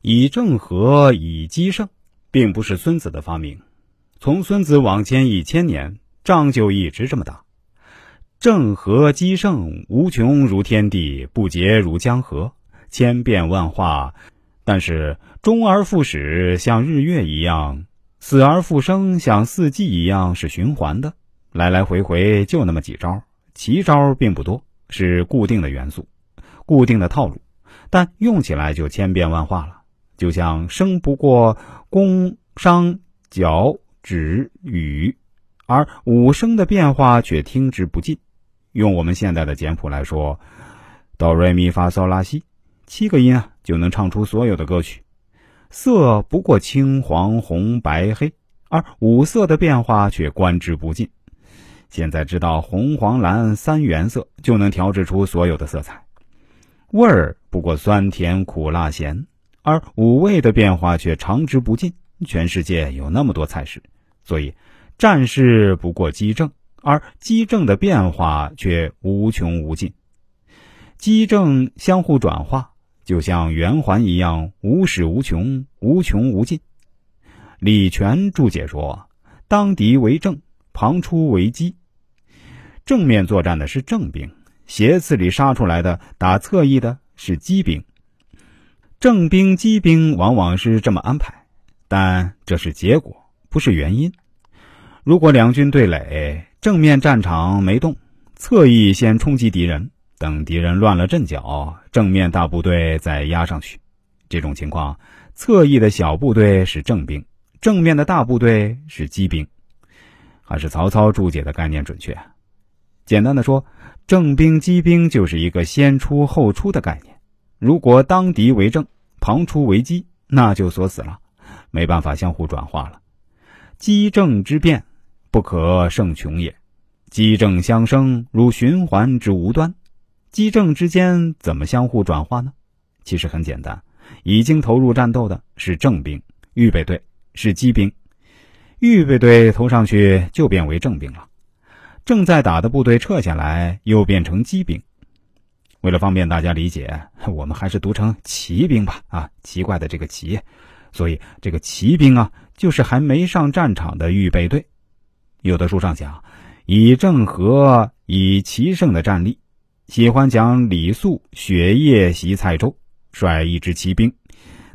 以正合，以奇胜，并不是孙子的发明。从孙子往前一千年，仗就一直这么打。正合奇胜，无穷如天地，不竭如江河，千变万化。但是终而复始，像日月一样；死而复生，像四季一样，是循环的。来来回回就那么几招，奇招并不多，是固定的元素，固定的套路，但用起来就千变万化了。就像生不过宫、商、角、徵、羽，而五声的变化却听之不尽。用我们现代的简谱来说，哆瑞咪发嗦拉西，七个音啊就能唱出所有的歌曲。色不过青、黄、红、白、黑，而五色的变化却观之不尽。现在知道红、黄、蓝三原色，就能调制出所有的色彩。味儿不过酸、甜、苦、辣、咸，而五味的变化却长之不尽。全世界有那么多菜式，所以战事不过机正，而机正的变化却无穷无尽。机正相互转化，就像圆环一样，无始无穷，无穷无尽。李全注解说：“当敌为正。”旁出为机，正面作战的是正兵，斜刺里杀出来的打侧翼的是机兵。正兵、机兵往往是这么安排，但这是结果，不是原因。如果两军对垒，正面战场没动，侧翼先冲击敌人，等敌人乱了阵脚，正面大部队再压上去。这种情况，侧翼的小部队是正兵，正面的大部队是机兵。还是曹操注解的概念准确。简单的说，正兵、机兵就是一个先出后出的概念。如果当敌为正，旁出为机，那就锁死了，没办法相互转化了。机正之变，不可胜穷也。机正相生，如循环之无端。机正之间怎么相互转化呢？其实很简单，已经投入战斗的是正兵，预备队是机兵。预备队投上去就变为正兵了，正在打的部队撤下来又变成机兵。为了方便大家理解，我们还是读成骑兵吧。啊，奇怪的这个骑，所以这个骑兵啊，就是还没上战场的预备队。有的书上讲以郑和以奇胜的战例，喜欢讲李肃雪夜袭蔡州，率一支骑兵，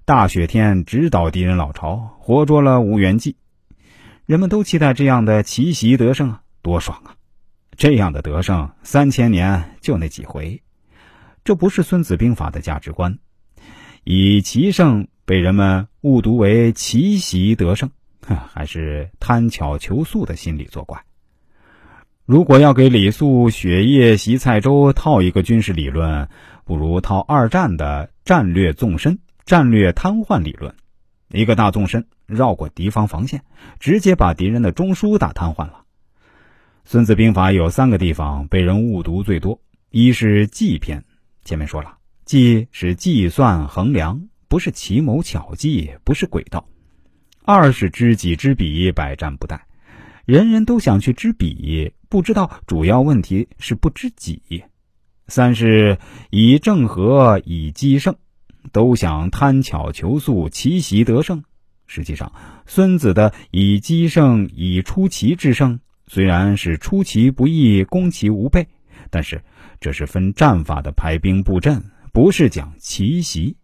大雪天直捣敌人老巢，活捉了吴元济。人们都期待这样的奇袭得胜啊，多爽啊！这样的得胜，三千年就那几回，这不是《孙子兵法》的价值观。以奇胜被人们误读为奇袭得胜，还是贪巧求速的心理作怪。如果要给李肃雪夜袭蔡州套一个军事理论，不如套二战的战略纵深、战略瘫痪理论。一个大纵深绕过敌方防线，直接把敌人的中枢打瘫痪了。孙子兵法有三个地方被人误读最多：一是计篇，前面说了，计是计算衡量，不是奇谋巧计，不是诡道；二是知己知彼，百战不殆，人人都想去知彼，不知道主要问题是不知己；三是以正和，以奇胜。都想贪巧求速，奇袭得胜。实际上，孙子的以奇胜、以出奇制胜，虽然是出其不意、攻其无备，但是这是分战法的排兵布阵，不是讲奇袭。